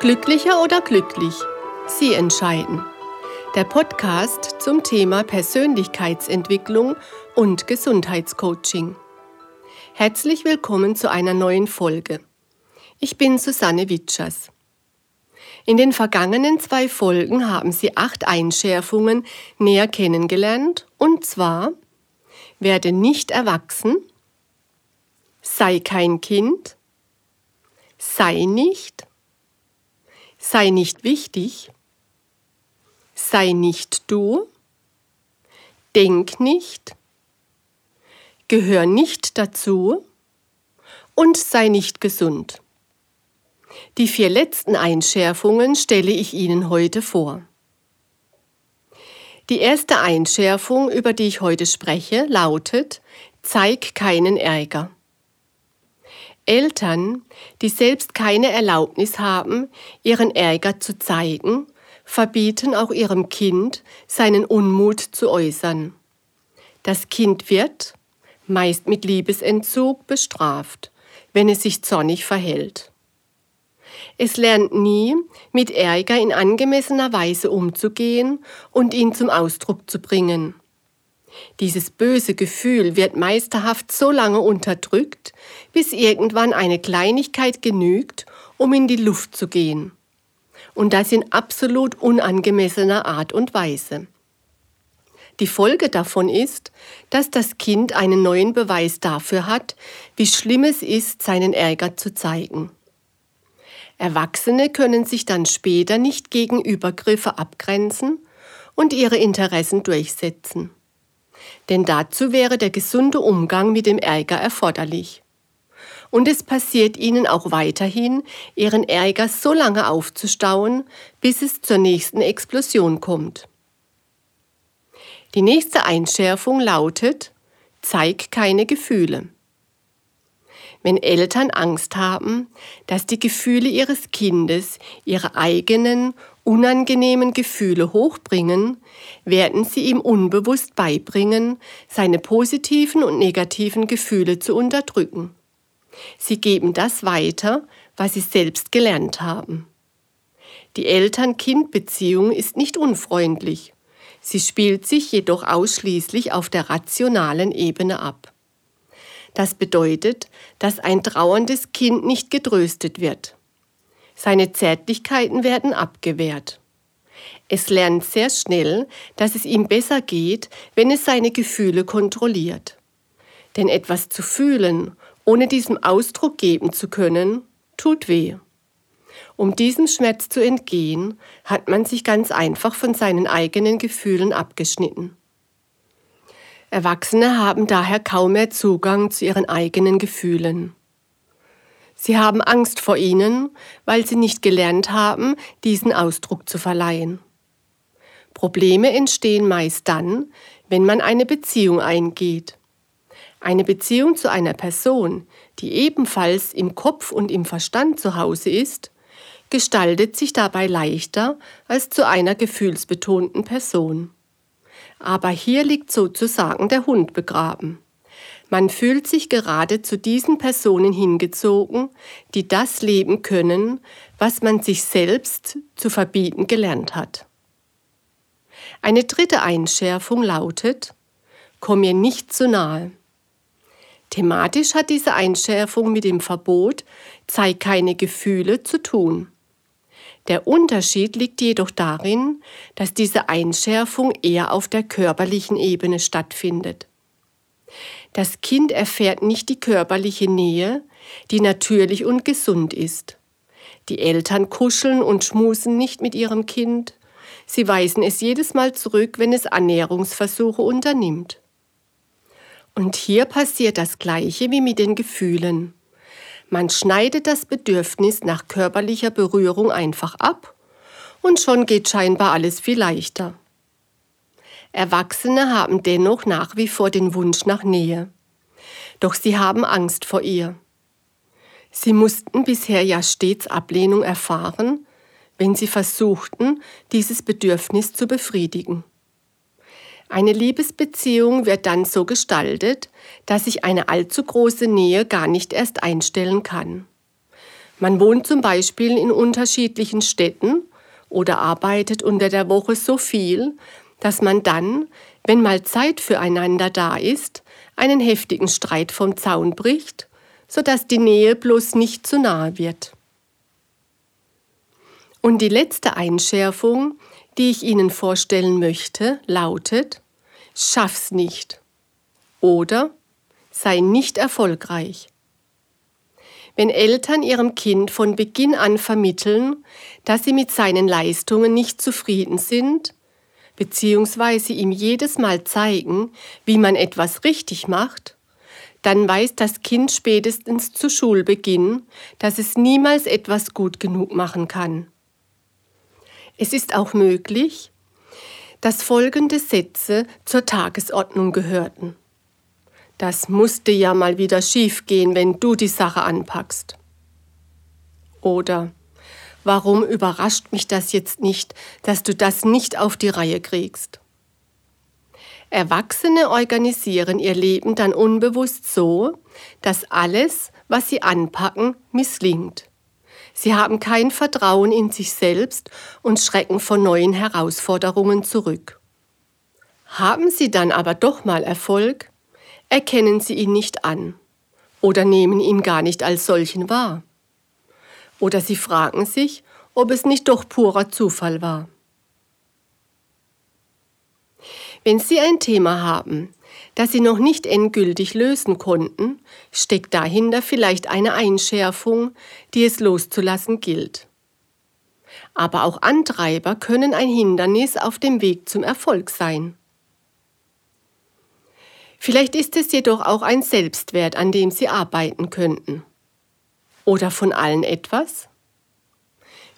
Glücklicher oder glücklich? Sie entscheiden. Der Podcast zum Thema Persönlichkeitsentwicklung und Gesundheitscoaching. Herzlich willkommen zu einer neuen Folge. Ich bin Susanne Witschers. In den vergangenen zwei Folgen haben Sie acht Einschärfungen näher kennengelernt, und zwar werde nicht erwachsen, sei kein Kind, sei nicht, sei nicht wichtig, sei nicht du, denk nicht, gehör nicht dazu und sei nicht gesund. Die vier letzten Einschärfungen stelle ich Ihnen heute vor. Die erste Einschärfung, über die ich heute spreche, lautet, zeig keinen Ärger. Eltern, die selbst keine Erlaubnis haben, ihren Ärger zu zeigen, verbieten auch ihrem Kind, seinen Unmut zu äußern. Das Kind wird, meist mit Liebesentzug, bestraft, wenn es sich zornig verhält. Es lernt nie, mit Ärger in angemessener Weise umzugehen und ihn zum Ausdruck zu bringen. Dieses böse Gefühl wird meisterhaft so lange unterdrückt, bis irgendwann eine Kleinigkeit genügt, um in die Luft zu gehen. Und das in absolut unangemessener Art und Weise. Die Folge davon ist, dass das Kind einen neuen Beweis dafür hat, wie schlimm es ist, seinen Ärger zu zeigen. Erwachsene können sich dann später nicht gegen Übergriffe abgrenzen und ihre Interessen durchsetzen denn dazu wäre der gesunde Umgang mit dem Ärger erforderlich. Und es passiert ihnen auch weiterhin, ihren Ärger so lange aufzustauen, bis es zur nächsten Explosion kommt. Die nächste Einschärfung lautet, zeig keine Gefühle. Wenn Eltern Angst haben, dass die Gefühle ihres Kindes ihre eigenen unangenehmen Gefühle hochbringen, werden sie ihm unbewusst beibringen, seine positiven und negativen Gefühle zu unterdrücken. Sie geben das weiter, was sie selbst gelernt haben. Die Eltern-Kind-Beziehung ist nicht unfreundlich. Sie spielt sich jedoch ausschließlich auf der rationalen Ebene ab. Das bedeutet, dass ein trauerndes Kind nicht getröstet wird. Seine Zärtlichkeiten werden abgewehrt. Es lernt sehr schnell, dass es ihm besser geht, wenn es seine Gefühle kontrolliert. Denn etwas zu fühlen, ohne diesem Ausdruck geben zu können, tut weh. Um diesem Schmerz zu entgehen, hat man sich ganz einfach von seinen eigenen Gefühlen abgeschnitten. Erwachsene haben daher kaum mehr Zugang zu ihren eigenen Gefühlen. Sie haben Angst vor ihnen, weil sie nicht gelernt haben, diesen Ausdruck zu verleihen. Probleme entstehen meist dann, wenn man eine Beziehung eingeht. Eine Beziehung zu einer Person, die ebenfalls im Kopf und im Verstand zu Hause ist, gestaltet sich dabei leichter als zu einer gefühlsbetonten Person. Aber hier liegt sozusagen der Hund begraben. Man fühlt sich gerade zu diesen Personen hingezogen, die das leben können, was man sich selbst zu verbieten gelernt hat. Eine dritte Einschärfung lautet, komm mir nicht zu nahe. Thematisch hat diese Einschärfung mit dem Verbot, zeig keine Gefühle zu tun. Der Unterschied liegt jedoch darin, dass diese Einschärfung eher auf der körperlichen Ebene stattfindet. Das Kind erfährt nicht die körperliche Nähe, die natürlich und gesund ist. Die Eltern kuscheln und schmusen nicht mit ihrem Kind. Sie weisen es jedes Mal zurück, wenn es Annäherungsversuche unternimmt. Und hier passiert das Gleiche wie mit den Gefühlen. Man schneidet das Bedürfnis nach körperlicher Berührung einfach ab und schon geht scheinbar alles viel leichter. Erwachsene haben dennoch nach wie vor den Wunsch nach Nähe. Doch sie haben Angst vor ihr. Sie mussten bisher ja stets Ablehnung erfahren, wenn sie versuchten, dieses Bedürfnis zu befriedigen. Eine Liebesbeziehung wird dann so gestaltet, dass sich eine allzu große Nähe gar nicht erst einstellen kann. Man wohnt zum Beispiel in unterschiedlichen Städten oder arbeitet unter der Woche so viel, dass man dann, wenn mal Zeit füreinander da ist, einen heftigen Streit vom Zaun bricht, sodass die Nähe bloß nicht zu nahe wird. Und die letzte Einschärfung, die ich Ihnen vorstellen möchte, lautet, schaff's nicht oder sei nicht erfolgreich. Wenn Eltern ihrem Kind von Beginn an vermitteln, dass sie mit seinen Leistungen nicht zufrieden sind, beziehungsweise ihm jedes Mal zeigen, wie man etwas richtig macht, dann weiß das Kind spätestens zu Schulbeginn, dass es niemals etwas gut genug machen kann. Es ist auch möglich, dass folgende Sätze zur Tagesordnung gehörten. Das musste ja mal wieder schiefgehen, wenn du die Sache anpackst. Oder warum überrascht mich das jetzt nicht, dass du das nicht auf die Reihe kriegst? Erwachsene organisieren ihr Leben dann unbewusst so, dass alles, was sie anpacken, misslingt. Sie haben kein Vertrauen in sich selbst und schrecken vor neuen Herausforderungen zurück. Haben sie dann aber doch mal Erfolg, erkennen sie ihn nicht an oder nehmen ihn gar nicht als solchen wahr. Oder sie fragen sich, ob es nicht doch purer Zufall war. Wenn Sie ein Thema haben, das Sie noch nicht endgültig lösen konnten, steckt dahinter vielleicht eine Einschärfung, die es loszulassen gilt. Aber auch Antreiber können ein Hindernis auf dem Weg zum Erfolg sein. Vielleicht ist es jedoch auch ein Selbstwert, an dem Sie arbeiten könnten. Oder von allen etwas?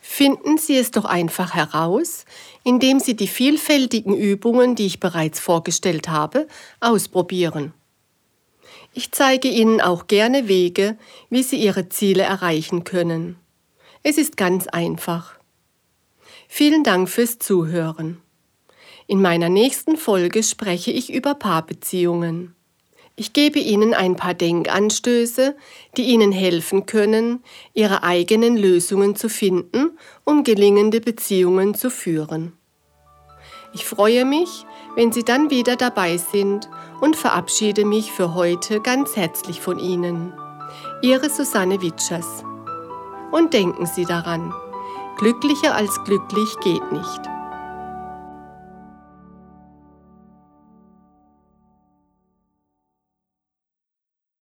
Finden Sie es doch einfach heraus, indem Sie die vielfältigen Übungen, die ich bereits vorgestellt habe, ausprobieren. Ich zeige Ihnen auch gerne Wege, wie Sie Ihre Ziele erreichen können. Es ist ganz einfach. Vielen Dank fürs Zuhören. In meiner nächsten Folge spreche ich über Paarbeziehungen. Ich gebe Ihnen ein paar Denkanstöße, die Ihnen helfen können, Ihre eigenen Lösungen zu finden, um gelingende Beziehungen zu führen. Ich freue mich, wenn Sie dann wieder dabei sind und verabschiede mich für heute ganz herzlich von Ihnen. Ihre Susanne Witschers. Und denken Sie daran, glücklicher als glücklich geht nicht.